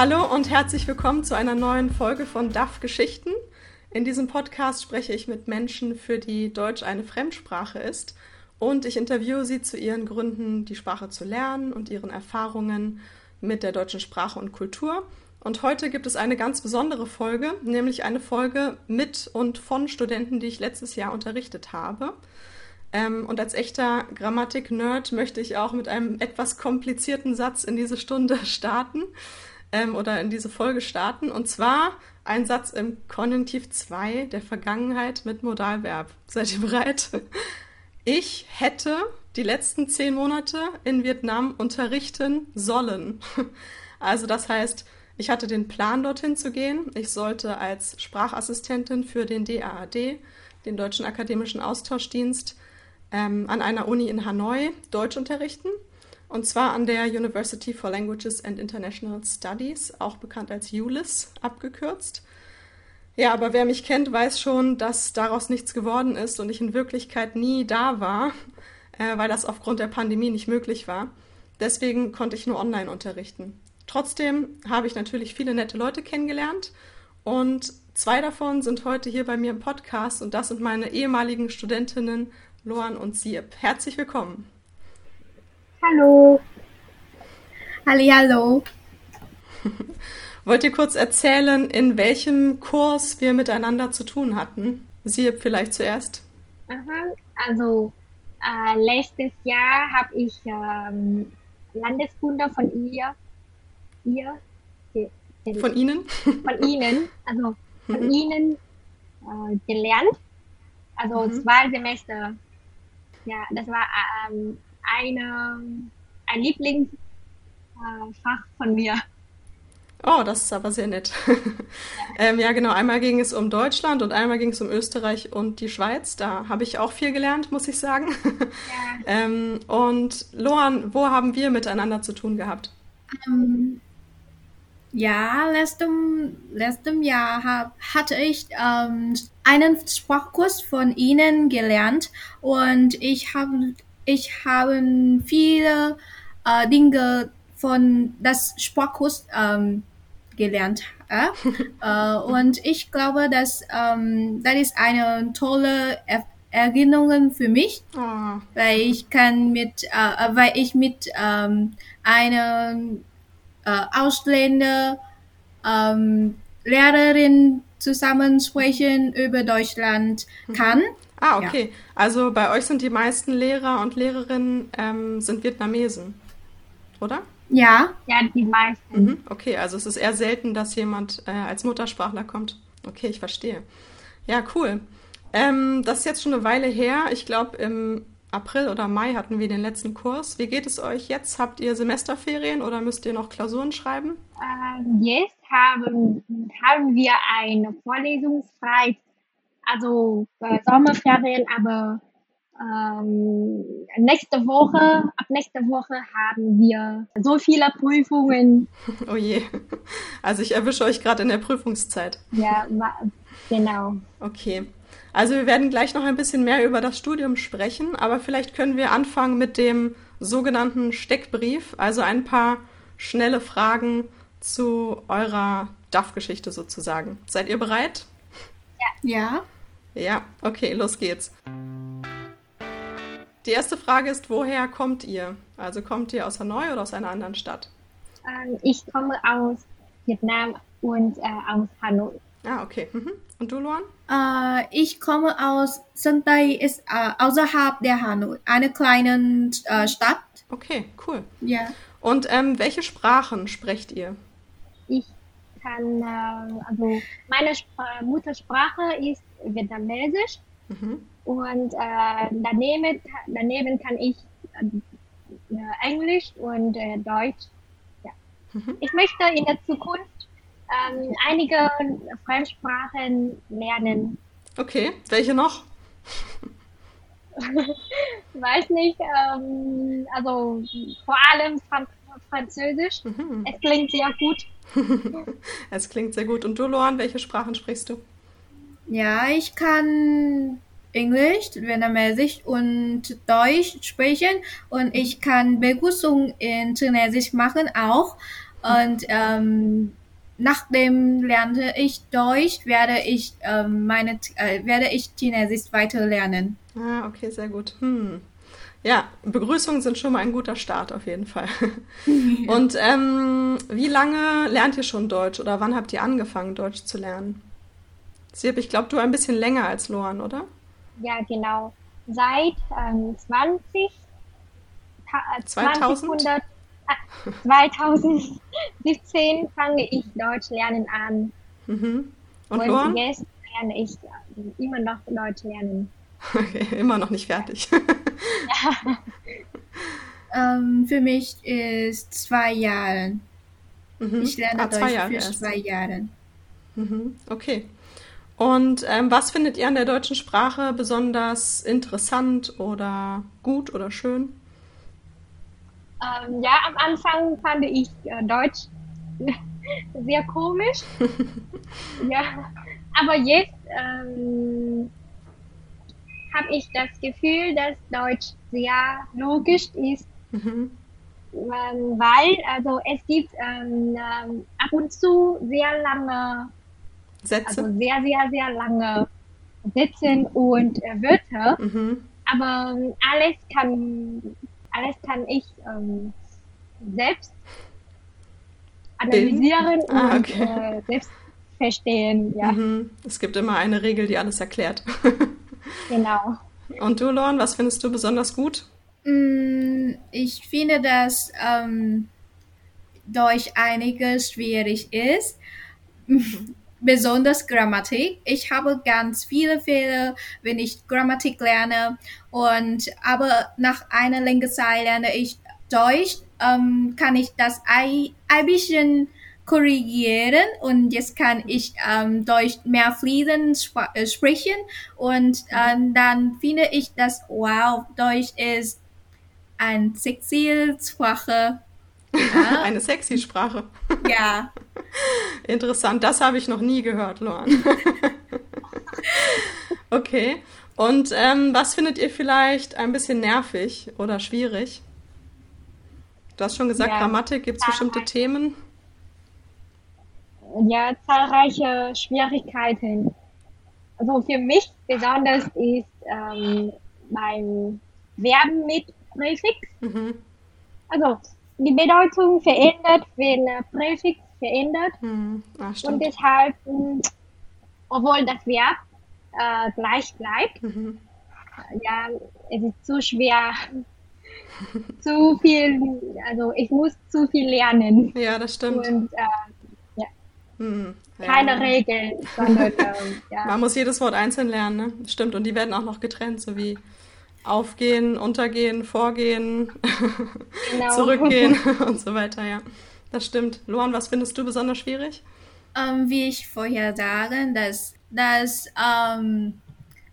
Hallo und herzlich willkommen zu einer neuen Folge von DAF Geschichten. In diesem Podcast spreche ich mit Menschen, für die Deutsch eine Fremdsprache ist und ich interviewe sie zu ihren Gründen, die Sprache zu lernen und ihren Erfahrungen mit der deutschen Sprache und Kultur. Und heute gibt es eine ganz besondere Folge, nämlich eine Folge mit und von Studenten, die ich letztes Jahr unterrichtet habe. Ähm, und als echter Grammatik-Nerd möchte ich auch mit einem etwas komplizierten Satz in diese Stunde starten ähm, oder in diese Folge starten. Und zwar ein Satz im Konjunktiv 2 der Vergangenheit mit Modalverb. Seid ihr bereit? Ich hätte die letzten zehn Monate in Vietnam unterrichten sollen. Also das heißt, ich hatte den Plan, dorthin zu gehen. Ich sollte als Sprachassistentin für den DAAD, den Deutschen Akademischen Austauschdienst, ähm, an einer Uni in Hanoi Deutsch unterrichten. Und zwar an der University for Languages and International Studies, auch bekannt als ULIS abgekürzt. Ja, aber wer mich kennt, weiß schon, dass daraus nichts geworden ist und ich in Wirklichkeit nie da war, äh, weil das aufgrund der Pandemie nicht möglich war. Deswegen konnte ich nur online unterrichten. Trotzdem habe ich natürlich viele nette Leute kennengelernt und zwei davon sind heute hier bei mir im Podcast und das sind meine ehemaligen Studentinnen Loan und Sieb. Herzlich willkommen. Hallo. Hallo. Wollt ihr kurz erzählen, in welchem Kurs wir miteinander zu tun hatten? Sieb vielleicht zuerst. Also äh, letztes Jahr habe ich ähm, Landeskunde von ihr, ihr, von Ihnen, von Ihnen, also von mhm. Ihnen äh, gelernt. Also mhm. zwei Semester. Ja, das war ähm, eine, ein Lieblingsfach äh, von mir. Oh, das ist aber sehr nett. Ja. ähm, ja, genau. Einmal ging es um Deutschland und einmal ging es um Österreich und die Schweiz. Da habe ich auch viel gelernt, muss ich sagen. Ja. ähm, und Loan, wo haben wir miteinander zu tun gehabt? Um, ähm, ja, letztem, letztem Jahr hab, hatte ich ähm, einen Sprachkurs von Ihnen gelernt und ich habe ich habe viele äh, Dinge von das Sprachkurs ähm, gelernt. Äh? äh, und ich glaube, dass ähm, das ist eine tolle er Erinnerung für mich, oh. weil ich kann mit, äh, weil ich mit ähm, einer äh, Ausländer ähm, Lehrerin zusammen sprechen über Deutschland mhm. Ah, okay. Ja. Also bei euch sind die meisten Lehrer und Lehrerinnen ähm, sind Vietnamesen, oder? Ja, ja, die meisten. Mhm, okay, also es ist eher selten, dass jemand äh, als Muttersprachler kommt. Okay, ich verstehe. Ja, cool. Ähm, das ist jetzt schon eine Weile her. Ich glaube, im April oder Mai hatten wir den letzten Kurs. Wie geht es euch jetzt? Habt ihr Semesterferien oder müsst ihr noch Klausuren schreiben? Uh, jetzt haben, haben wir eine Vorlesungsfrei, also äh, Sommerferien, aber ähm, nächste Woche, ab nächster Woche haben wir so viele Prüfungen. Oh je. Also ich erwische euch gerade in der Prüfungszeit. Ja, genau. Okay. Also wir werden gleich noch ein bisschen mehr über das Studium sprechen, aber vielleicht können wir anfangen mit dem sogenannten Steckbrief, also ein paar schnelle Fragen zu eurer DAF-Geschichte sozusagen. Seid ihr bereit? Ja. Ja. Ja, okay, los geht's. Die erste Frage ist, woher kommt ihr? Also kommt ihr aus Hanoi oder aus einer anderen Stadt? Ähm, ich komme aus Vietnam und äh, aus Hanoi. Ah, okay. Mhm. Und du, Luan? Äh, ich komme aus Santay, ist äh, außerhalb der Hanoi, eine kleine äh, Stadt. Okay, cool. Ja. Und ähm, welche Sprachen sprecht ihr? Ich kann, äh, also meine Sp Muttersprache ist Vietnamesisch mhm. und äh, daneben, daneben kann ich äh, Englisch und Deutsch. Ja. Mhm. Ich möchte in der Zukunft ähm, einige Fremdsprachen lernen. Okay, welche noch? Weiß nicht, ähm, also vor allem Franz Französisch. Mhm. Es klingt sehr gut. es klingt sehr gut. Und du, Loan, welche Sprachen sprichst du? Ja, ich kann Englisch, Vietnamesisch und Deutsch sprechen und ich kann Begrüßung in Chinesisch machen auch. Und ähm, nachdem lernte ich Deutsch, werde ich ähm, meine äh, werde ich Chinesisch weiter lernen. Ah, okay, sehr gut. Hm. Ja, Begrüßungen sind schon mal ein guter Start auf jeden Fall. Und ähm, wie lange lernt ihr schon Deutsch oder wann habt ihr angefangen, Deutsch zu lernen? Sieb, ich glaube, du ein bisschen länger als Loan, oder? Ja, genau. Seit ähm, 20, äh, 2000? 2000 2017 fange ich Deutsch lernen an. Mhm. Und, Und jetzt lerne ich immer noch Deutsch lernen. Okay, immer noch nicht fertig. ja. ähm, für mich ist zwei Jahre. Mhm. Ich lerne ah, Deutsch Jahre für erst. zwei Jahre. Mhm. Okay. Und ähm, was findet ihr an der deutschen Sprache besonders interessant oder gut oder schön? Ähm, ja, am Anfang fand ich äh, Deutsch sehr komisch. ja, aber jetzt ähm, habe ich das Gefühl, dass Deutsch sehr logisch ist. Mhm. Ähm, weil, also es gibt ähm, ähm ab und zu sehr lange Sätze, also sehr, sehr, sehr lange Sätze und äh, Wörter. Mhm. Aber ähm, alles kann alles kann ich ähm, selbst analysieren ah, okay. und äh, selbst verstehen. Ja. Mhm. Es gibt immer eine Regel, die alles erklärt. genau. Und du, Lorn, was findest du besonders gut? Mm, ich finde, dass ähm, Deutsch einiges schwierig ist. Mhm besonders Grammatik. Ich habe ganz viele Fehler, wenn ich Grammatik lerne. Und aber nach einer längeren Zeit lerne ich Deutsch, ähm, kann ich das ein, ein bisschen korrigieren und jetzt kann ich ähm, Deutsch mehr fließend sp äh, sprechen und ähm, dann finde ich, dass wow, Deutsch ist ein sexy Sprache ja. Eine sexy Sprache. Ja. Interessant, das habe ich noch nie gehört, Luan. okay. Und ähm, was findet ihr vielleicht ein bisschen nervig oder schwierig? Du hast schon gesagt, ja, Grammatik, gibt es bestimmte Themen? Ja, zahlreiche Schwierigkeiten. Also für mich besonders ist ähm, beim Verben mit Präfix. Mhm. Also die Bedeutung verändert, wenn äh, Präfix verändert. Hm. Ach, und deshalb, hm, obwohl das Verb äh, gleich bleibt, mhm. ja, es ist zu schwer, zu viel, also ich muss zu viel lernen. Ja, das stimmt. Und, äh, ja. Hm. Keine ja. Regeln, sondern ähm, ja. Man muss jedes Wort einzeln lernen, ne? Stimmt. Und die werden auch noch getrennt, so wie Aufgehen, Untergehen, Vorgehen, genau. Zurückgehen und so weiter, ja. Das stimmt. Luan, was findest du besonders schwierig? Ähm, wie ich vorher sagte, dass, dass ähm,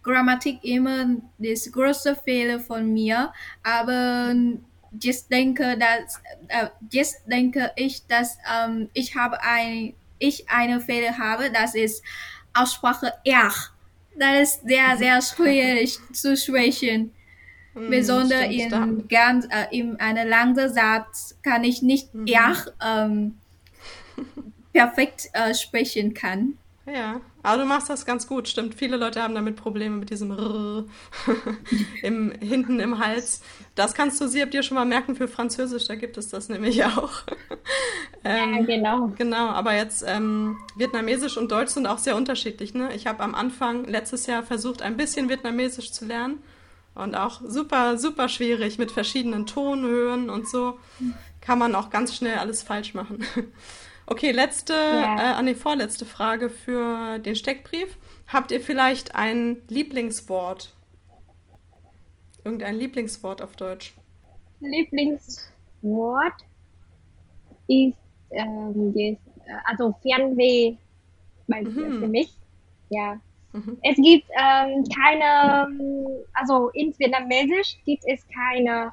Grammatik immer das größte Fehler von mir, aber jetzt denke, dass, äh, jetzt denke ich, dass ähm, ich habe ein, ich eine Fehler habe, das ist Aussprache R. Das ist sehr, sehr schwierig zu sprechen. Hm, Besonders in, ganz, äh, in einem langen Satz kann ich nicht mhm. ja ähm, perfekt äh, sprechen kann. Ja, aber du machst das ganz gut, stimmt. Viele Leute haben damit Probleme mit diesem R im, hinten im Hals. Das kannst du sie dir schon mal merken für Französisch, da gibt es das nämlich auch. ähm, ja, genau. Genau, aber jetzt ähm, Vietnamesisch und Deutsch sind auch sehr unterschiedlich. Ne? Ich habe am Anfang letztes Jahr versucht, ein bisschen Vietnamesisch zu lernen und auch super, super schwierig mit verschiedenen Tonhöhen und so. Kann man auch ganz schnell alles falsch machen. Okay, letzte, ja. äh, an die vorletzte Frage für den Steckbrief. Habt ihr vielleicht ein Lieblingswort? Irgendein Lieblingswort auf Deutsch? Lieblingswort ist, ähm, ist also Fernweh bei, mhm. für mich. Ja. Mhm. Es gibt ähm, keine, also in Vietnamesisch gibt es keine,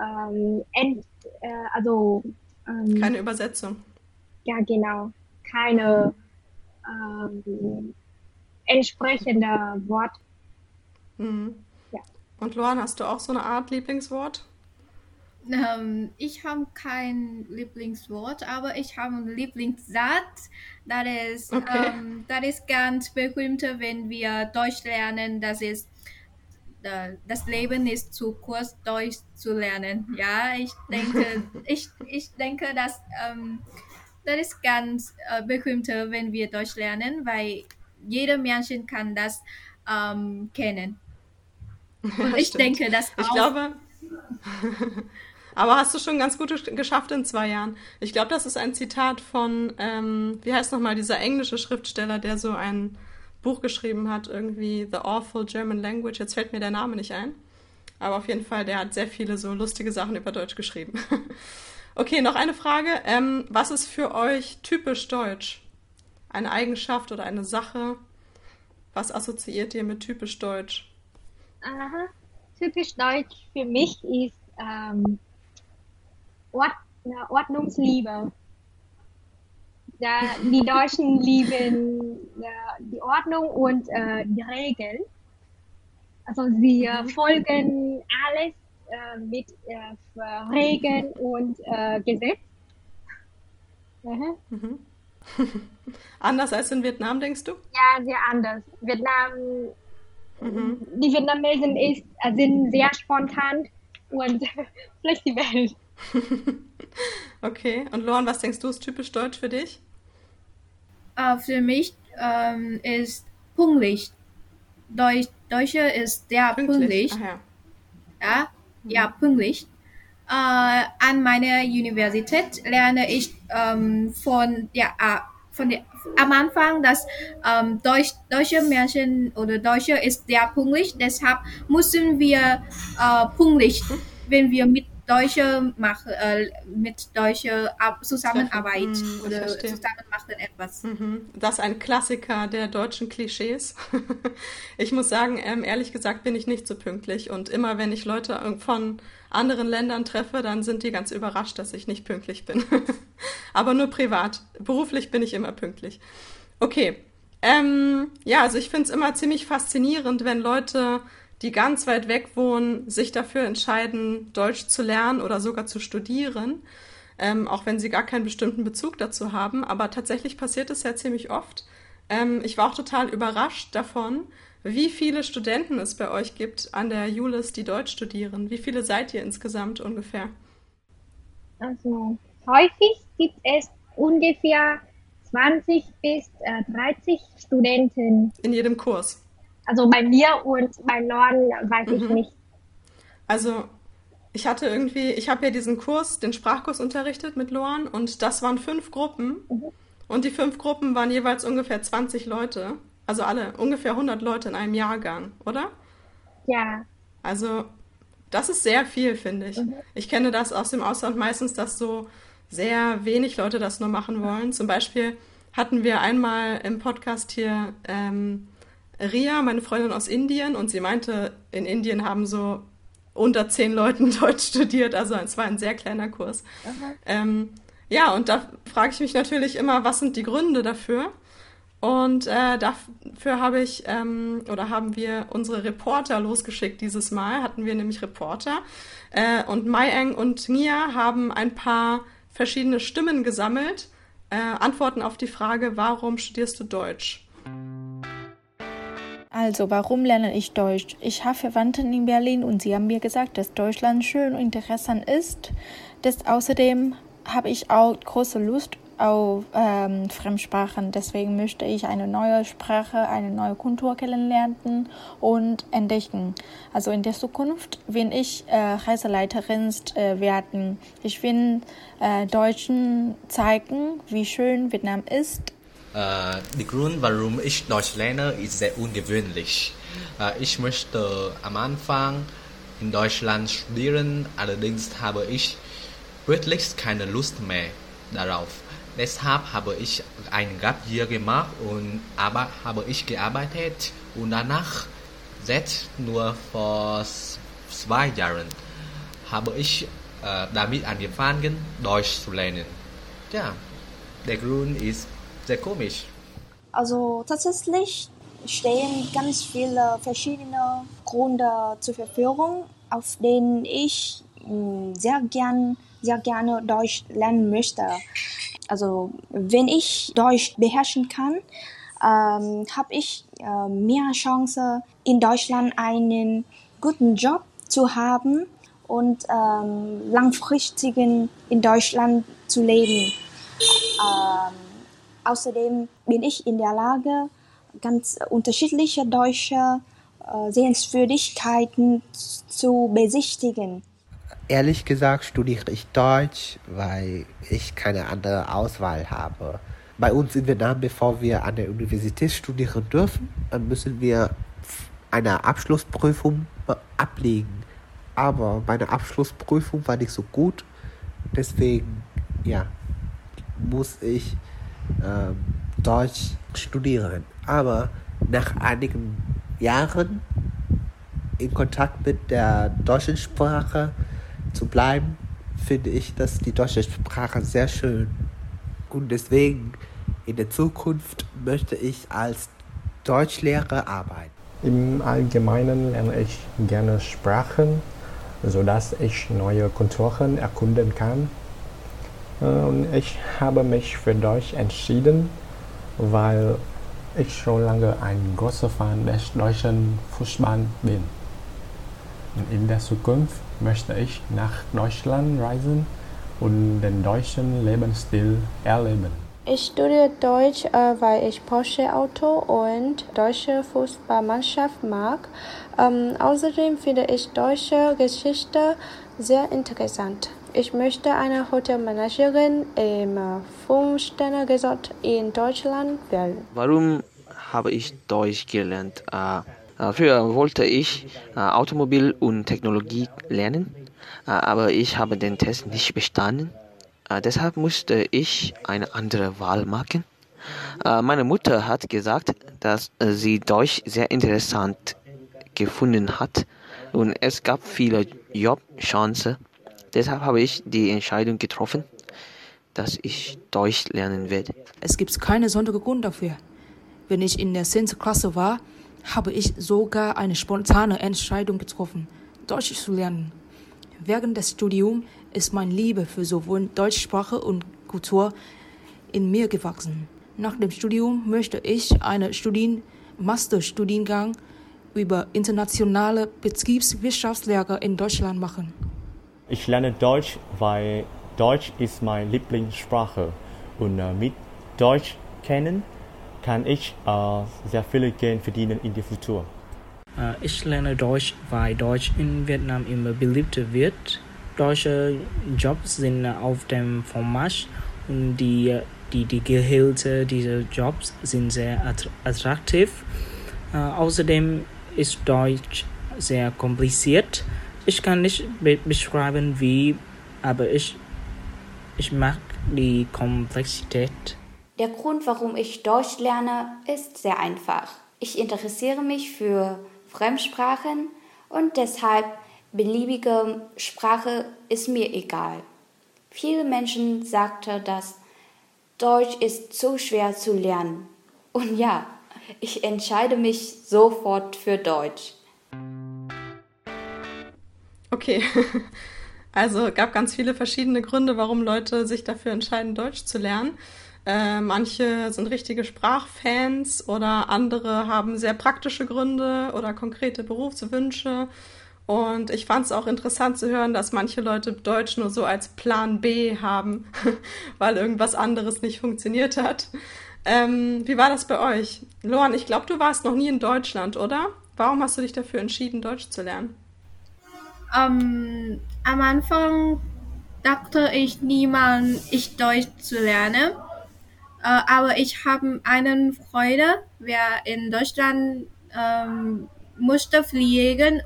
ähm, ent, äh, also ähm, keine Übersetzung. Ja, genau, keine ähm, entsprechende Wort. Mhm. Ja. Und Luan, hast du auch so eine Art Lieblingswort? Ähm, ich habe kein Lieblingswort, aber ich habe einen Lieblingssatz. Das ist, okay. ähm, das ist ganz berühmt, wenn wir Deutsch lernen. Das ist, äh, das Leben ist zu kurz, Deutsch zu lernen. Ja, ich denke, ich, ich denke, dass ähm, das ist ganz äh, berühmt, wenn wir Deutsch lernen, weil jeder Mensch kann das ähm, kennen. Und ich denke, dass auch. Ich glaube. Aber hast du schon ganz gut geschafft in zwei Jahren. Ich glaube, das ist ein Zitat von, ähm, wie heißt nochmal, dieser englische Schriftsteller, der so ein Buch geschrieben hat, irgendwie The Awful German Language. Jetzt fällt mir der Name nicht ein. Aber auf jeden Fall, der hat sehr viele so lustige Sachen über Deutsch geschrieben. okay, noch eine Frage. Ähm, was ist für euch typisch deutsch? Eine Eigenschaft oder eine Sache? Was assoziiert ihr mit typisch deutsch? Aha. Typisch deutsch für mich ist ähm, Ord Ordnungsliebe. Ja, die Deutschen lieben äh, die Ordnung und äh, die Regeln. Also sie äh, mhm. folgen alles äh, mit äh, Regeln und äh, Gesetz. Mhm. Mhm. anders als in Vietnam, denkst du? Ja, sehr anders. Vietnam, mhm. die Vietnamesen ist, sind sehr spontan und flexibel. okay, und Lohan, was denkst du, ist typisch deutsch für dich? Uh, für mich ähm, ist pünktlich. Deutsch, Deutsche ist sehr pünktlich. Ja. ja, ja, pünktlich. Äh, an meiner Universität lerne ich ähm, von, ja, äh, von der, am Anfang, dass ähm, Deutsch, deutsche Menschen oder Deutsche ist sehr pünktlich. Deshalb müssen wir äh, pünktlich, wenn wir mit Deutsche machen, äh, mit Deutsche Zusammenarbeit mhm, oder zusammen machen etwas. Mhm. Das ist ein Klassiker der deutschen Klischees. ich muss sagen, ähm, ehrlich gesagt bin ich nicht so pünktlich und immer wenn ich Leute von anderen Ländern treffe, dann sind die ganz überrascht, dass ich nicht pünktlich bin. Aber nur privat. Beruflich bin ich immer pünktlich. Okay. Ähm, ja, also ich finde es immer ziemlich faszinierend, wenn Leute die ganz weit weg wohnen, sich dafür entscheiden, Deutsch zu lernen oder sogar zu studieren, ähm, auch wenn sie gar keinen bestimmten Bezug dazu haben. Aber tatsächlich passiert es ja ziemlich oft. Ähm, ich war auch total überrascht davon, wie viele Studenten es bei euch gibt an der Julis, die Deutsch studieren. Wie viele seid ihr insgesamt ungefähr? Also häufig gibt es ungefähr 20 bis äh, 30 Studenten. In jedem Kurs. Also bei mir und bei Norden weiß mhm. ich nicht. Also ich hatte irgendwie, ich habe ja diesen Kurs, den Sprachkurs unterrichtet mit Loan und das waren fünf Gruppen. Mhm. Und die fünf Gruppen waren jeweils ungefähr 20 Leute. Also alle, ungefähr 100 Leute in einem Jahrgang, oder? Ja. Also das ist sehr viel, finde ich. Mhm. Ich kenne das aus dem Ausland meistens, dass so sehr wenig Leute das nur machen wollen. Zum Beispiel hatten wir einmal im Podcast hier ähm, Ria, meine Freundin aus Indien, und sie meinte, in Indien haben so unter zehn Leuten Deutsch studiert, also es war ein sehr kleiner Kurs. Ähm, ja, und da frage ich mich natürlich immer, was sind die Gründe dafür? Und äh, dafür habe ich ähm, oder haben wir unsere Reporter losgeschickt dieses Mal, hatten wir nämlich Reporter. Äh, und Mayeng und Nia haben ein paar verschiedene Stimmen gesammelt, äh, Antworten auf die Frage, warum studierst du Deutsch? Also, warum lerne ich Deutsch? Ich habe Verwandten in Berlin und sie haben mir gesagt, dass Deutschland schön und interessant ist. Das außerdem habe ich auch große Lust auf ähm, Fremdsprachen. Deswegen möchte ich eine neue Sprache, eine neue Kultur kennenlernen und entdecken. Also in der Zukunft will ich äh, Reiseleiterin äh, werden. Ich will äh, Deutschen zeigen, wie schön Vietnam ist Äh, der Grund, warum ich Deutsch lerne, ist sehr ungewöhnlich. Äh, ich möchte am Anfang in Deutschland studieren, allerdings habe ich wirklich keine Lust mehr darauf. Deshalb habe ich ein Gap Year gemacht und aber habe ich gearbeitet und danach, seit nur vor zwei Jahren, habe ich äh, damit angefangen, Deutsch zu lernen. Ja, der Grund ist sehr komisch. Also tatsächlich stehen ganz viele verschiedene Gründe zur Verfügung, auf denen ich mm, sehr gern, sehr gerne Deutsch lernen möchte. Also wenn ich Deutsch beherrschen kann, ähm, habe ich äh, mehr Chance in Deutschland einen guten Job zu haben und ähm, langfristigen in Deutschland zu leben. Ähm, außerdem bin ich in der Lage, ganz unterschiedliche deutsche äh, Sehenswürdigkeiten zu besichtigen. Ehrlich gesagt studiere ich Deutsch, weil ich keine andere Auswahl habe. Bei uns in Vietnam, bevor wir an der Universität studieren dürfen, müssen wir eine Abschlussprüfung ablegen. Aber meine Abschlussprüfung war nicht so gut. Deswegen, ja, muss ich ähm, Deutsch studieren. Aber nach einigen Jahren in Kontakt mit der deutschen Sprache zu bleiben, finde ich, dass die deutsche Sprache sehr schön. Und deswegen in der Zukunft möchte ich als Deutschlehrer arbeiten. Im Allgemeinen lerne ich gerne Sprachen, sodass ich neue Kulturen erkunden kann. Äh, und ich habe mich für Deutsch entschieden, weil ich schon lange ein großer Fan des deutschen Fußballs bin. Und in der Zukunft möchte ich nach Deutschland reisen und den deutschen Lebensstil erleben. Ich studiere Deutsch, äh, weil ich Porsche Auto und deutsche Fußballmannschaft mag. Ähm, außerdem finde ich deutsche Geschichte sehr interessant. Ich möchte eine Hotelmanagerin im Fünf-Sterne-Resort in Deutschland werden. Warum habe ich Deutsch gelernt? Äh, früher wollte ich äh, Automobil und Technologie lernen, äh, aber ich habe den Test nicht bestanden. Äh, deshalb musste ich eine andere Wahl machen. Äh, meine Mutter hat gesagt, dass äh, sie Deutsch sehr interessant gefunden hat und es gab viele Jobchancen. Deshalb habe ich die Entscheidung getroffen, dass ich Deutsch lernen werde. Es gibt keinen besonderen Grund dafür. Wenn ich in der 10. Klasse war, habe ich sogar eine spontane Entscheidung getroffen, Deutsch zu lernen. Während des Studiums ist meine Liebe für sowohl Deutschsprache und Kultur in mir gewachsen. Nach dem Studium möchte ich einen Studien Masterstudiengang über internationale Betriebswirtschaftslehre in Deutschland machen. Ich lerne Deutsch, weil Deutsch ist meine Lieblingssprache und äh, mit Deutsch kennen kann ich äh, sehr viel Geld verdienen in der Futur. Äh, ich lerne Deutsch, weil Deutsch in Vietnam immer beliebter wird deutsche Jobs sind auf dem Vormarsch und die, die, die Gehälter dieser Jobs sind sehr attraktiv. Äh, außerdem ist Deutsch sehr kompliziert. Ich kann nicht be beschreiben, wie, aber ich, ich mag die Komplexität. Der Grund, warum ich Deutsch lerne, ist sehr einfach. Ich interessiere mich für Fremdsprachen und deshalb beliebige Sprache ist mir egal. Viele Menschen sagten, dass Deutsch ist zu schwer zu lernen. Und ja, ich entscheide mich sofort für Deutsch. Okay, also gab ganz viele verschiedene Gründe, warum Leute sich dafür entscheiden, Deutsch zu lernen. Äh, manche sind richtige Sprachfans oder andere haben sehr praktische Gründe oder konkrete Berufswünsche und ich fand es auch interessant zu hören, dass manche Leute Deutsch nur so als Plan B haben, weil irgendwas anderes nicht funktioniert hat. Ähm, wie war das bei euch? Lohan, ich glaube, du warst noch nie in Deutschland, oder? Warum hast du dich dafür entschieden, Deutsch zu lernen? Um, am Anfang dachte ich niemand, ich Deutsch zu lernen. Uh, aber ich habe einen Freund, der in Deutschland um, musste fliegen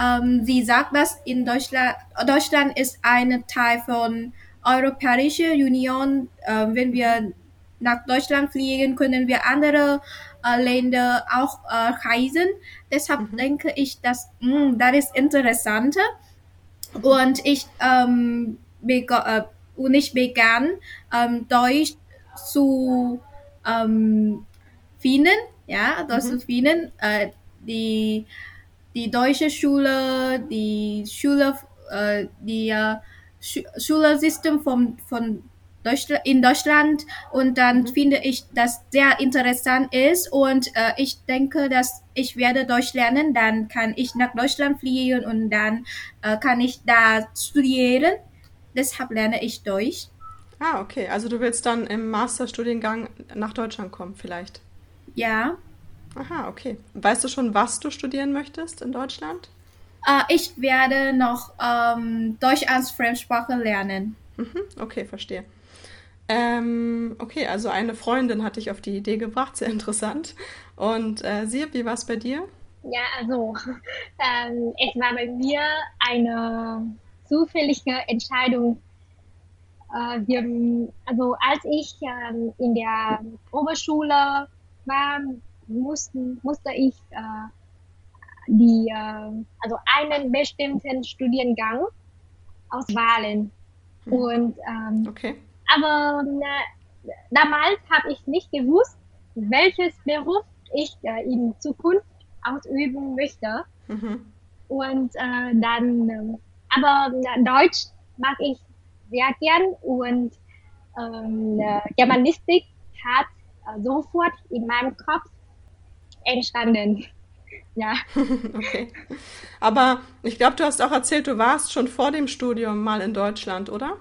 ähm, sie sagt, dass in Deutschland, Deutschland ist ein Teil von Europäischer Union. Ähm, wenn wir nach Deutschland fliegen, können wir andere äh, Länder auch äh, reisen. Deshalb mhm. denke ich, dass mh, hm, das ist interessant. Und ich, ähm, äh, und ich begann ähm, Deutsch zu ähm, finden, ja, Deutsch mhm. zu finden. Äh, die die deutsche Schule, die Schule äh, die äh, Schulsystem von, von in Deutschland und dann mhm. finde ich, dass sehr interessant ist und äh, ich denke, dass ich werde Deutsch lernen, dann kann ich nach Deutschland fliegen und dann äh, kann ich da studieren. Deshalb lerne ich Deutsch. Ah, okay. Also du willst dann im Masterstudiengang nach Deutschland kommen vielleicht? Ja. Aha, okay. Weißt du schon, was du studieren möchtest in Deutschland? Uh, ich werde noch ähm, Deutsch als Fremdsprache lernen. Mhm, okay, verstehe. Ähm, okay, also eine Freundin hat dich auf die Idee gebracht, sehr interessant. Und äh, Sie, wie war es bei dir? Ja, also ähm, es war bei mir eine zufällige Entscheidung. Äh, wir, also als ich äh, in der Oberschule war, mussten, musste ich äh, die, äh, also einen bestimmten Studiengang auswählen. Hm. Und ähm, okay. Aber äh, damals habe ich nicht gewusst, welches Beruf ich äh, in Zukunft ausüben möchte. Mhm. Und äh, dann, äh, aber Deutsch mag ich sehr gern und ähm, äh, Germanistik hat äh, sofort in meinem Kopf entstanden. Ja. okay. Aber ich glaube, du hast auch erzählt, du warst schon vor dem Studium mal in Deutschland, oder?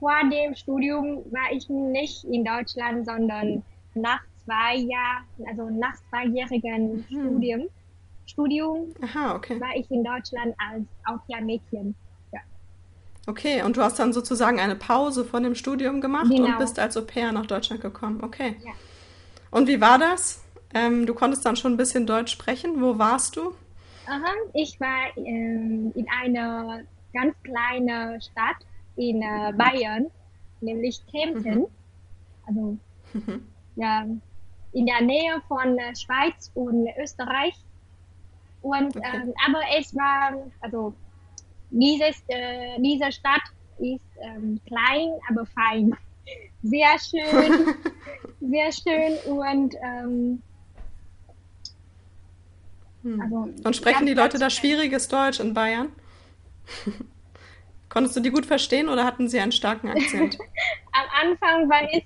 Vor dem Studium war ich nicht in Deutschland, sondern nach zwei Jahren, also nach zweijährigen mhm. Studium, Studium Aha, okay. war ich in Deutschland als Au-pair-Mädchen. Ja. Okay, und du hast dann sozusagen eine Pause von dem Studium gemacht genau. und bist als Au-pair nach Deutschland gekommen. Okay. Ja. Und wie war das? Ähm, du konntest dann schon ein bisschen Deutsch sprechen. Wo warst du? Aha, ich war ähm, in einer ganz kleinen Stadt in äh, Bayern, nämlich Kempten. Mhm. Also, mhm. ja, in der Nähe von äh, Schweiz und Österreich. Und, okay. ähm, aber es war, also, dieses, äh, diese Stadt ist ähm, klein, aber fein. Sehr schön, sehr schön und ähm, hm. Also, Und sprechen die Leute da schwieriges Deutsch in Bayern? Konntest du die gut verstehen oder hatten sie einen starken Akzent? Am Anfang war es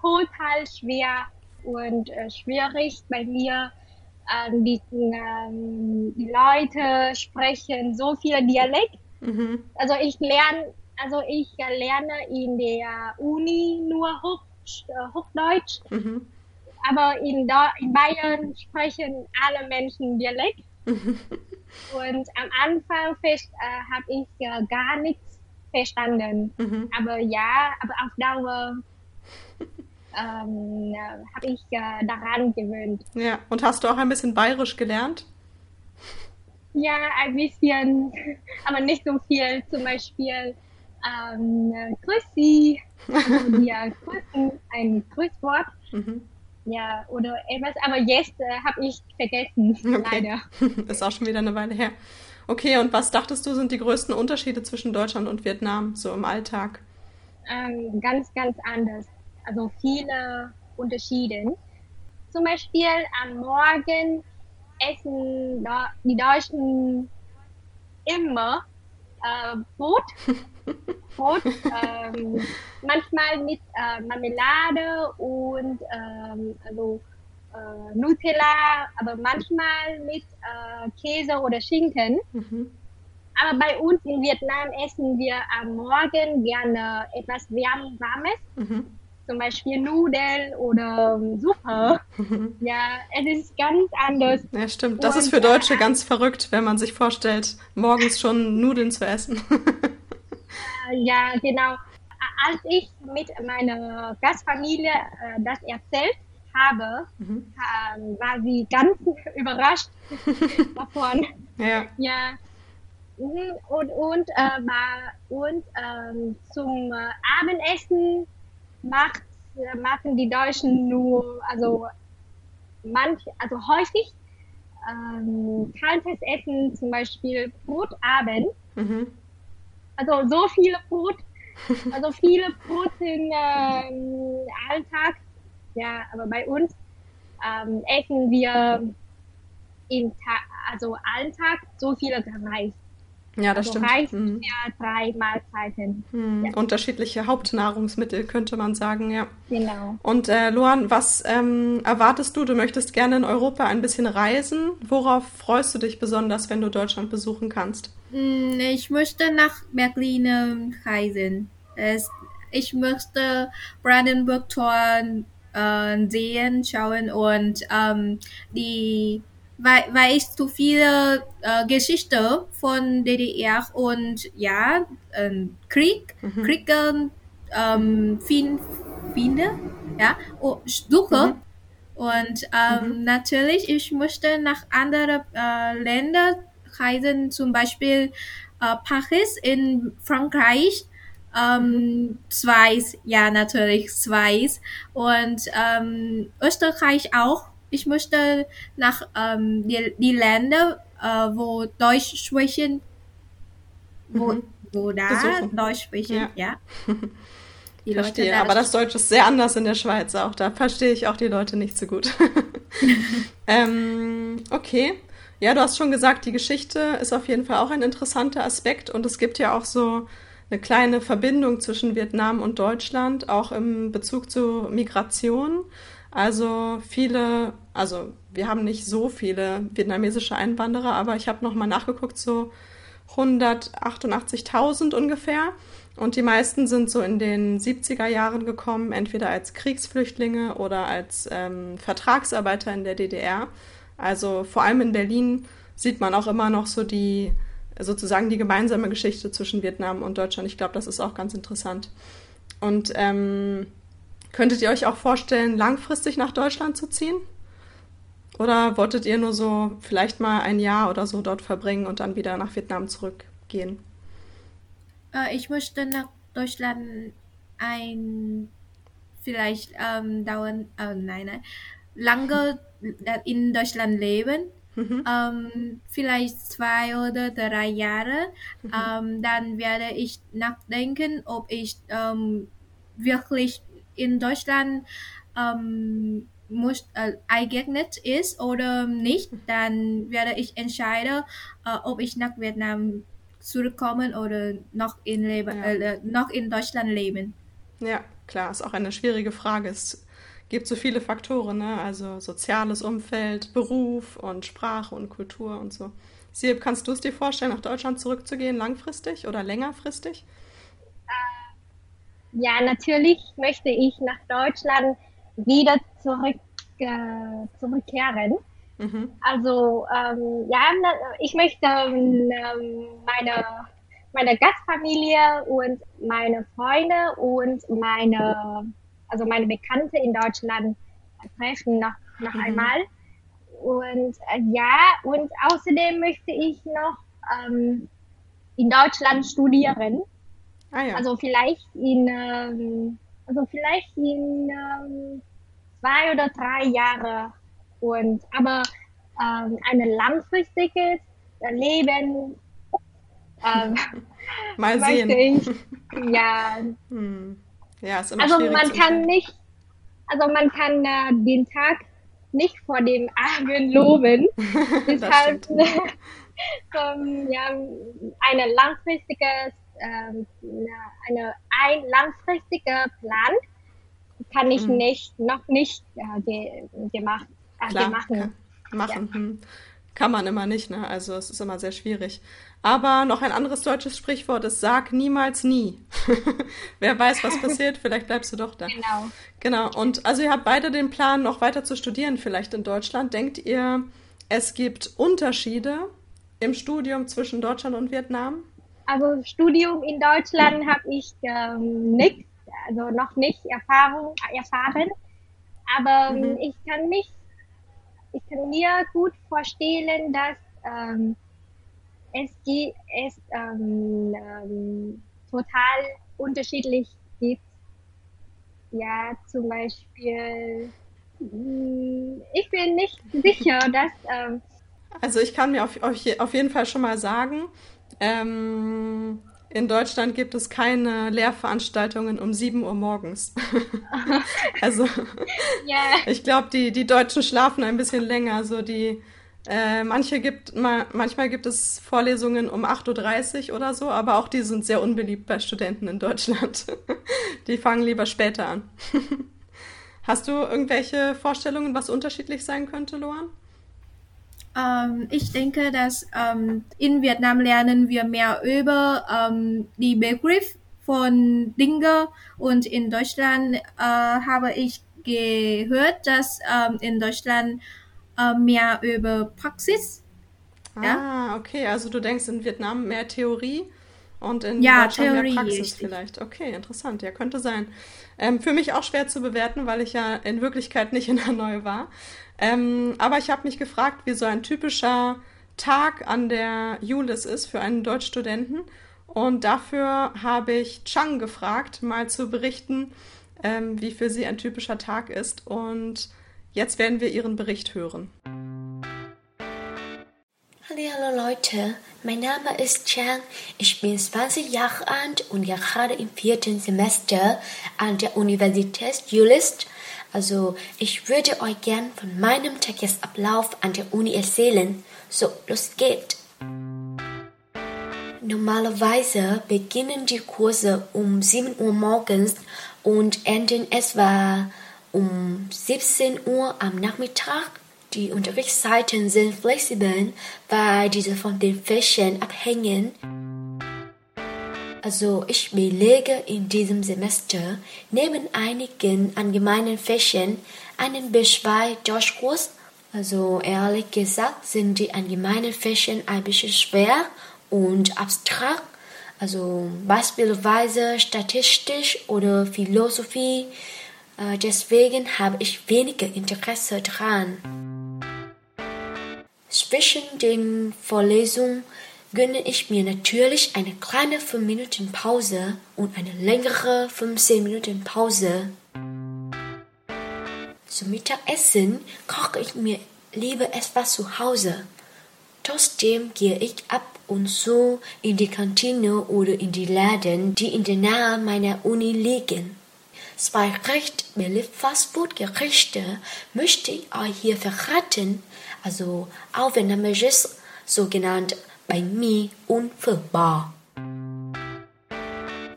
total schwer und äh, schwierig bei mir. Ähm, die, ähm, die Leute sprechen so viel Dialekt. Mhm. Also ich lerne, also ich lerne in der Uni nur Hoch, äh, Hochdeutsch. Mhm aber in, in Bayern sprechen alle Menschen Dialekt. Und am Anfang äh, habe ich äh, gar nichts verstanden. Mhm. Aber ja, aber auf Dauer ähm, habe ich äh, daran gewöhnt. Ja, und hast du auch ein bisschen bayerisch gelernt? Ja, ein bisschen, aber nicht so viel. Zum Beispiel ähm, Grüß Sie, also ja, grüßen, ein Grüßwort. Mhm. Ja, oder etwas, aber jetzt äh, habe ich vergessen, okay. leider. Ist auch schon wieder eine Weile her. Okay, und was dachtest du, sind die größten Unterschiede zwischen Deutschland und Vietnam, so im Alltag? Ähm, ganz, ganz anders. Also viele Unterschiede. Zum Beispiel am Morgen essen die Deutschen immer äh, Brot. Brot, ähm, manchmal mit äh, Marmelade und ähm, also äh, Nutella, aber manchmal mit äh, Käse oder Schinken. Mhm. Aber bei uns in Vietnam essen wir am Morgen gerne etwas Warmes. Mhm zum Beispiel Nudeln oder Suppe. ja, es ist ganz anders. Ja, stimmt. Das Und, ist für Deutsche ganz verrückt, wenn man sich vorstellt, morgens schon Nudeln zu essen. ja, genau. Als ich mit meiner Gastfamilie äh, das erzählt habe, mhm. äh, war sie ganz überrascht davon. Ja. ja. Mhm. Und, und, äh, und ähm, zum Abendessen macht, machen die Deutschen nur, also manch, also häufig ähm, kaltes Essen, zum Beispiel Brotabend. Mhm. Also so viele Brot, also viele Brot im ähm, Alltag. Ja, aber bei uns ähm, essen wir im Ta also Alltag so viele Reis. Ja, das also stimmt. Reis mhm. für drei Mahlzeiten. Mhm. Ja. Unterschiedliche Hauptnahrungsmittel könnte man sagen, ja. Genau. Und äh, Luan, was ähm, erwartest du? Du möchtest gerne in Europa ein bisschen reisen. Worauf freust du dich besonders, wenn du Deutschland besuchen kannst? Hm, ich möchte nach Berlin reisen. Ich möchte Brandenburg-Tor äh, sehen, schauen und ähm, die weil, weil ich zu viele äh, Geschichte von DDR und ja, äh, Krieg, mhm. Krieg ähm, find, finde, ja, suche. Mhm. Und ähm, mhm. natürlich, ich möchte nach anderen äh, Ländern reisen, zum Beispiel äh, Paris in Frankreich, ähm, Schweiz, ja natürlich Schweiz und ähm, Österreich auch ich möchte nach ähm, die, die Länder, äh, wo Deutsch sprechen, wo, mhm. wo da Besuchen. Deutsch sprechen, ja. ja. Die verstehe, Leute, aber das Deutsch ist sehr anders in der Schweiz auch. Da verstehe ich auch die Leute nicht so gut. ähm, okay. Ja, du hast schon gesagt, die Geschichte ist auf jeden Fall auch ein interessanter Aspekt und es gibt ja auch so eine kleine Verbindung zwischen Vietnam und Deutschland, auch im Bezug zu Migration. Also viele, also wir haben nicht so viele vietnamesische Einwanderer, aber ich habe nochmal nachgeguckt, so 188.000 ungefähr. Und die meisten sind so in den 70er Jahren gekommen, entweder als Kriegsflüchtlinge oder als ähm, Vertragsarbeiter in der DDR. Also vor allem in Berlin sieht man auch immer noch so die, sozusagen die gemeinsame Geschichte zwischen Vietnam und Deutschland. Ich glaube, das ist auch ganz interessant. Und ähm, Könntet ihr euch auch vorstellen, langfristig nach Deutschland zu ziehen? Oder wolltet ihr nur so vielleicht mal ein Jahr oder so dort verbringen und dann wieder nach Vietnam zurückgehen? Äh, ich möchte nach Deutschland ein vielleicht ähm, dauern, äh, nein, nein, lange in Deutschland leben. Mhm. Ähm, vielleicht zwei oder drei Jahre. Mhm. Ähm, dann werde ich nachdenken, ob ich ähm, wirklich in Deutschland ähm, muss, äh, eignet ist oder nicht, dann werde ich entscheiden, äh, ob ich nach Vietnam zurückkommen oder noch in, Leben, ja. äh, noch in Deutschland leben. Ja, klar, ist auch eine schwierige Frage. Es gibt so viele Faktoren, ne? also soziales Umfeld, Beruf und Sprache und Kultur und so. Sieb, kannst du es dir vorstellen, nach Deutschland zurückzugehen, langfristig oder längerfristig? Ja, natürlich möchte ich nach Deutschland wieder zurück, äh, zurückkehren. Mhm. Also ähm, ja, ich möchte ähm, meine, meine Gastfamilie und meine Freunde und meine, also meine Bekannte in Deutschland treffen noch, noch mhm. einmal. Und äh, ja, und außerdem möchte ich noch ähm, in Deutschland studieren. Ah, ja. Also vielleicht in, ähm, also vielleicht in ähm, zwei oder drei Jahre. Und aber ähm, ein langfristiges Leben ähm, Mal sehen. Ich, ja. Hm. Ja, ist immer also man kann nicht, also man kann äh, den Tag nicht vor dem Abend loben. Deshalb ähm, ja, eine langfristige ähm, eine, ein langfristiger Plan kann ich mhm. nicht, noch nicht äh, ge, gemacht, äh, Klar, gemacht. Kann, machen. Ja. Hm. Kann man immer nicht, ne? Also es ist immer sehr schwierig. Aber noch ein anderes deutsches Sprichwort ist, sag niemals nie. Wer weiß, was passiert, vielleicht bleibst du doch da. Genau. Genau. Und also ihr habt beide den Plan, noch weiter zu studieren, vielleicht in Deutschland. Denkt ihr, es gibt Unterschiede im Studium zwischen Deutschland und Vietnam? Also Studium in Deutschland habe ich ähm, nicht, also noch nicht Erfahrung erfahren, aber ähm, mhm. ich kann mich, ich kann mir gut vorstellen, dass ähm, es, es ähm, ähm, total unterschiedlich gibt. Ja, zum Beispiel, hm, ich bin nicht sicher, dass. Also ich kann mir auf, auf, auf jeden Fall schon mal sagen, ähm, in Deutschland gibt es keine Lehrveranstaltungen um 7 Uhr morgens. also yeah. ich glaube, die, die Deutschen schlafen ein bisschen länger. So die Äh, manche gibt, ma, manchmal gibt es Vorlesungen um 8.30 Uhr oder so, aber auch die sind sehr unbeliebt bei Studenten in Deutschland. die fangen lieber später an. Hast du irgendwelche Vorstellungen, was unterschiedlich sein könnte, Loan? Ähm, ich denke, dass ähm, in Vietnam lernen wir mehr über ähm, die Begriff von Dinge und in Deutschland äh, habe ich gehört, dass in Deutschland äh, mehr über Praxis. Ah, ja? okay. Also du denkst in Vietnam mehr Theorie und in ja, Deutschland Theorie mehr Praxis richtig. vielleicht. Okay, interessant. Ja, könnte sein. Ähm, für mich auch schwer zu bewerten, weil ich ja in Wirklichkeit nicht in Hanoi war. Ähm, aber ich habe mich gefragt, wie so ein typischer Tag an der Julis ist für einen Deutschstudenten. Und dafür habe ich Chang gefragt, mal zu berichten, ähm, wie für sie ein typischer Tag ist. Und Jetzt werden wir Ihren Bericht hören. Hallo Leute, mein Name ist Chang. Ich bin 20 Jahre alt und gerade im vierten Semester an der Universität Jülich. Also ich würde euch gern von meinem Tagesablauf an der Uni erzählen. So, los geht's. Normalerweise beginnen die Kurse um 7 Uhr morgens und enden etwa um 17 Uhr am Nachmittag. Die Unterrichtszeiten sind flexibel, weil diese von den Fächern abhängen. Also ich belege in diesem Semester neben einigen allgemeinen Fächern einen B2 Deutschkurs. Also ehrlich gesagt sind die allgemeinen Fächer ein bisschen schwer und abstrakt. Also beispielsweise Statistik oder Philosophie äh, deswegen habe ich weniger Interesse daran. Zwischen den Vorlesungen gönne ich mir natürlich eine kleine 5 Minuten Pause und eine längere 15 Minuten Pause. Zum Mittagessen koche ich mir lieber etwas zu Hause. Trotzdem gehe ich ab und zu in die Kantine oder in die Läden, die in der Nähe meiner Uni liegen. Zwei recht beliebte Fastfood-Gerichte möchte ich euch hier verraten, also auch vietnamesisches, sogenannt Bánh mì und Phở bò.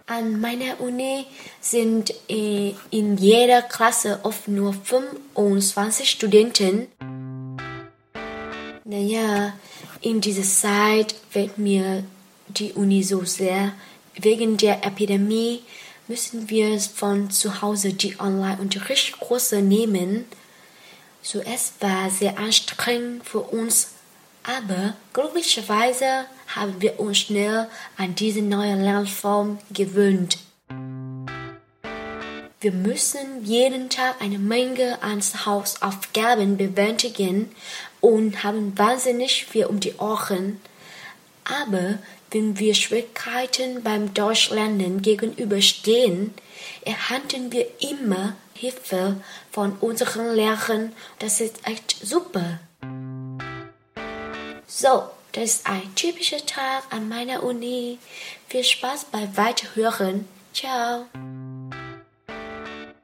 An meiner Uni sind in jeder Klasse oft nur 25 Studenten. Naja, in dieser Zeit wird mir die Uni so sehr wegen der Epidemie müssen wir von zu Hause die Online-Unterrichtskurse nehmen. So es war sehr anstrengend für uns, aber glücklicherweise haben wir uns schnell an diese neue Lernform gewöhnt. Wir müssen jeden Tag eine Menge an Hausaufgaben bewältigen und haben wahnsinnig viel um die Ohren. Aber wenn wir Schwierigkeiten beim Deutschlernen gegenüberstehen, erhalten wir immer Hilfe von unseren Lehrern. Das ist echt super. So, das ist ein typischer Tag an meiner Uni. Viel Spaß beim Weiterhören. Ciao.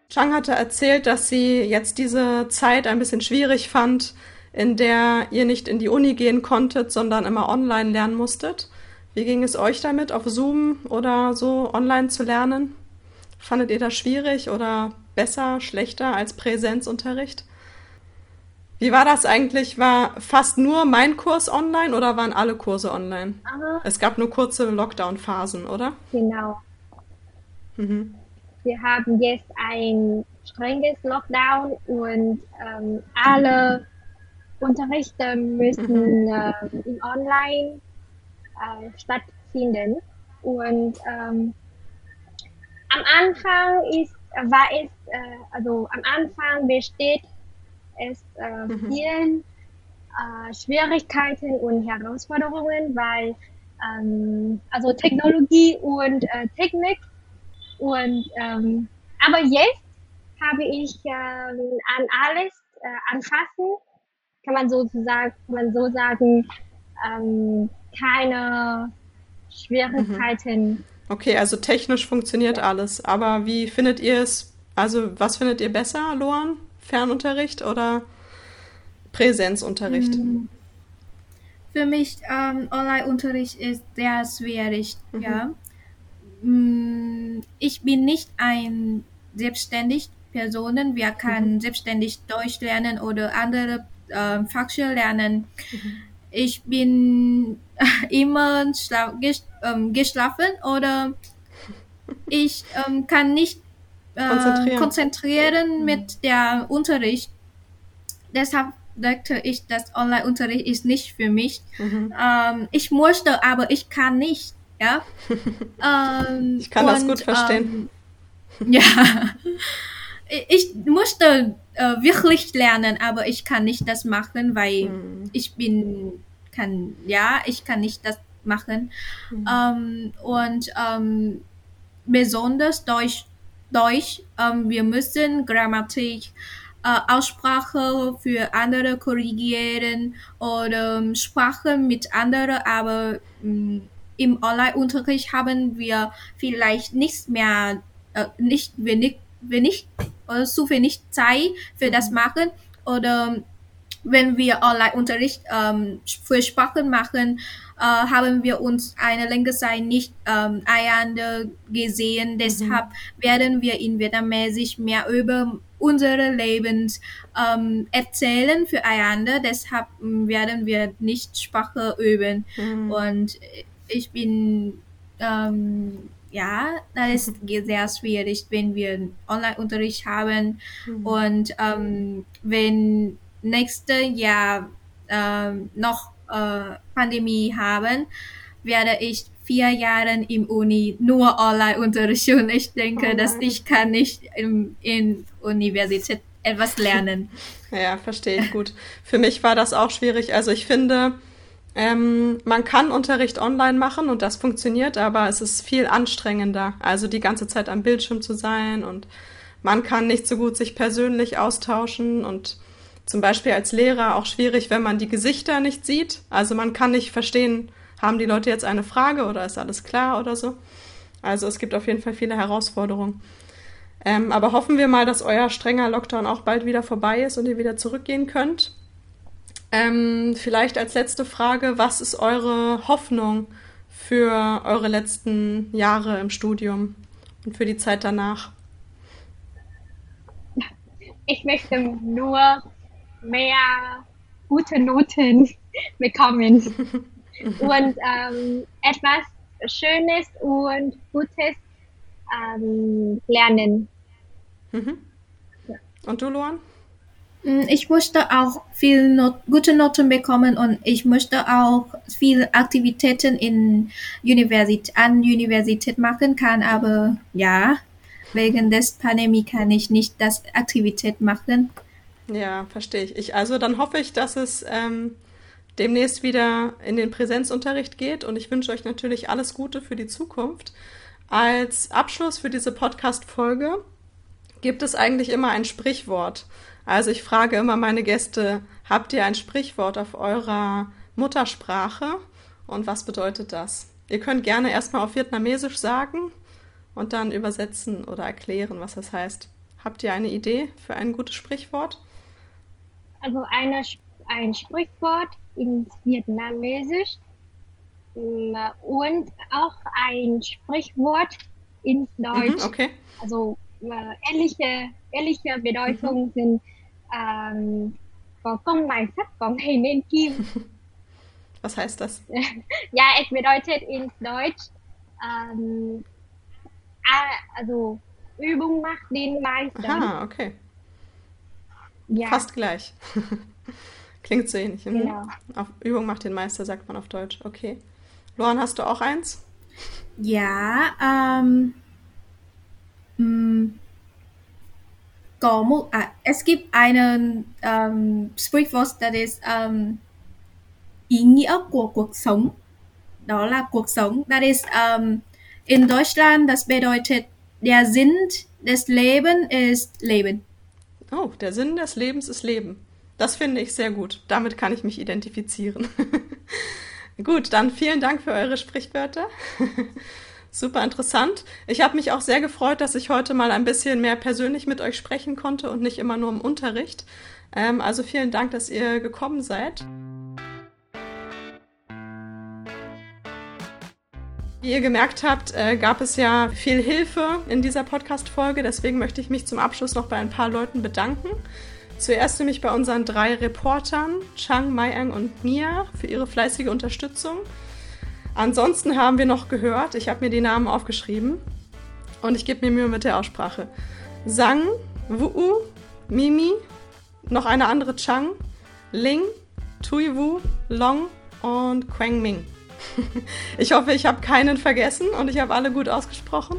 Chang hatte erzählt, dass sie jetzt diese Zeit ein bisschen schwierig fand, in der ihr nicht in die Uni gehen konntet, sondern immer online lernen musstet. Wie ging es euch damit, auf Zoom oder so online zu lernen? Fandet ihr das schwierig oder besser, schlechter als Präsenzunterricht? Wie war das eigentlich? War fast nur mein Kurs online oder waren alle Kurse online? Aha. Es gab nur kurze Lockdown-Phasen, oder? Genau. Mhm. Wir haben jetzt ein strenges Lockdown und ähm, alle Unterrichte müssen mhm. äh, in online äh, stattfinden. Und ähm, am Anfang ist, war es, äh, also am Anfang besteht es äh, mhm. vielen äh, Schwierigkeiten und Herausforderungen, weil ähm, also Technologie und äh, Technik und ähm, aber jetzt habe ich ähm, an alles äh, anfassen, kann man sozusagen, kann man so sagen, ähm, keine Schwierigkeiten. Mhm. Okay, also technisch funktioniert ja. alles. Aber wie findet ihr es? Also, was findet ihr besser, Loan? Fernunterricht oder Präsenzunterricht? Mhm. für mich ähm, Online-Unterricht ist sehr schwierig. Mhm. Ja. Mm, ich bin nicht ein selbstständig Person. Wir können mhm. selbstständig Deutsch lernen oder andere äh, Fachschulen lernen. Mhm. Ich bin immer ähm, geschlafen oder ich ähm, kann nicht äh, konzentrieren, konzentrieren mhm. mit der Unterricht. Deshalb dachte ich, dass Online-Unterricht ist nicht für mich. Mhm. Ähm, ich möchte, aber ich kann nicht. Ja. ähm, ich kann und, das gut verstehen. Ähm, ja. Ich musste äh, wirklich lernen, aber ich kann nicht das machen, weil mhm. ich bin kann ja, ich kann nicht das machen. Mhm. Ähm, und ähm, besonders Deutsch, Deutsch ähm, wir müssen Grammatik, äh, Aussprache für andere korrigieren oder ähm, Sprache mit anderen, aber ähm, im Online-Unterricht haben wir vielleicht nicht mehr, äh, nicht, wir nicht oder zu wenig Zeit für das mhm. machen oder wenn wir Online-Unterricht ähm, für Sprachen machen, äh, haben wir uns eine längere Zeit nicht ähm, einander gesehen. Mhm. Deshalb werden wir in Vietnamesisch mehr über unsere Lebens ähm, erzählen füreinander. Deshalb ähm, werden wir nicht Sprache üben. Mhm. Und ich bin ähm, ja, das ist sehr schwierig, wenn wir Online-Unterricht haben mhm. und ähm, wenn nächstes Jahr äh, noch äh, Pandemie haben, werde ich vier Jahre im Uni nur online unterrichten. Ich denke, oh dass ich kann nicht im, in Universität etwas lernen. ja, verstehe ich gut. Für mich war das auch schwierig. Also ich finde, ähm, man kann Unterricht online machen und das funktioniert, aber es ist viel anstrengender. Also die ganze Zeit am Bildschirm zu sein und man kann nicht so gut sich persönlich austauschen und zum Beispiel als Lehrer auch schwierig, wenn man die Gesichter nicht sieht. Also man kann nicht verstehen, haben die Leute jetzt eine Frage oder ist alles klar oder so. Also es gibt auf jeden Fall viele Herausforderungen. Ähm, aber hoffen wir mal, dass euer strenger Lockdown auch bald wieder vorbei ist und ihr wieder zurückgehen könnt. Ähm, vielleicht als letzte Frage, was ist eure Hoffnung für eure letzten Jahre im Studium und für die Zeit danach? Ich möchte nur mehr gute Noten bekommen und ähm, etwas Schönes und Gutes ähm, lernen. Mhm. Und du, Luan? Mm, ich möchte auch viel Not gute Noten bekommen und ich möchte auch viele Aktivitäten in Universität, an Universität machen kann, aber ja, wegen des Pandemie kann ich nicht das Aktivität machen. Ja, verstehe ich. ich. Also dann hoffe ich, dass es ähm, demnächst wieder in den Präsenzunterricht geht und ich wünsche euch natürlich alles Gute für die Zukunft. Als Abschluss für diese Podcast-Folge gibt es eigentlich immer ein Sprichwort. Also ich frage immer meine Gäste, habt ihr ein Sprichwort auf eurer Muttersprache und was bedeutet das? Ihr könnt gerne erstmal auf Vietnamesisch sagen und dann übersetzen oder erklären, was das heißt. Habt ihr eine Idee für ein gutes Sprichwort? Also eine, ein Sprichwort in Vietnamesisch mm, und auch ein Sprichwort in Deutsch. Mhm, okay. Also äh, ähnliche, ähnliche Bedeutungen mhm. sind ähm. Was heißt das? ja, es bedeutet in Deutsch, ähm, also Übung macht den Meister. Ah, okay. Ja. Fast gleich. Klingt so ähnlich. Mhm. Genau. Auf Übung macht den Meister, sagt man auf Deutsch. Okay. Loran, hast du auch eins? Ja, ähm, mm, ah, es gibt einen ähm, Sprichwort, das ist ähm, ý nghĩa của cuộc sống. Đó là cuộc sống. Das ist ähm, in Deutschland, das bedeutet, der Sinn des Lebens ist Leben. Oh, der Sinn des Lebens ist Leben. Das finde ich sehr gut. Damit kann ich mich identifizieren. gut, dann vielen Dank für eure Sprichwörter. Super interessant. Ich habe mich auch sehr gefreut, dass ich heute mal ein bisschen mehr persönlich mit euch sprechen konnte und nicht immer nur im Unterricht. Ähm, also vielen Dank, dass ihr gekommen seid. Wie ihr gemerkt habt, äh, gab es ja viel Hilfe in dieser Podcast-Folge. Deswegen möchte ich mich zum Abschluss noch bei ein paar Leuten bedanken. Zuerst nämlich bei unseren drei Reportern, Chang, Mayang und Mia, für ihre fleißige Unterstützung. Ansonsten haben wir noch gehört, ich habe mir die Namen aufgeschrieben und ich gebe mir Mühe mit der Aussprache. Sang, Wu'u, Mimi, noch eine andere Chang, Ling, Tuiwu, Long und Quang Ming. ich hoffe, ich habe keinen vergessen und ich habe alle gut ausgesprochen.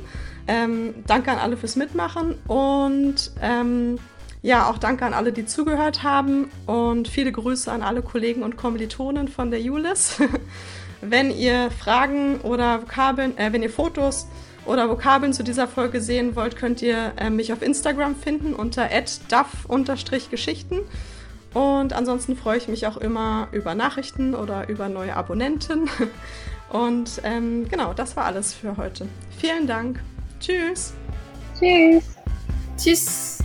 Ähm, danke an alle fürs Mitmachen und ähm, ja, auch danke an alle, die zugehört haben und viele Grüße an alle Kollegen und Kommilitonen von der Julis. wenn ihr Fragen oder Vokabeln, äh, wenn ihr Fotos oder Vokabeln zu dieser Folge sehen wollt, könnt ihr äh, mich auf Instagram finden unter duff-geschichten. Und ansonsten freue ich mich auch immer über Nachrichten oder über neue Abonnenten. Und ähm, genau, das war alles für heute. Vielen Dank. Tschüss. Tschüss. Tschüss.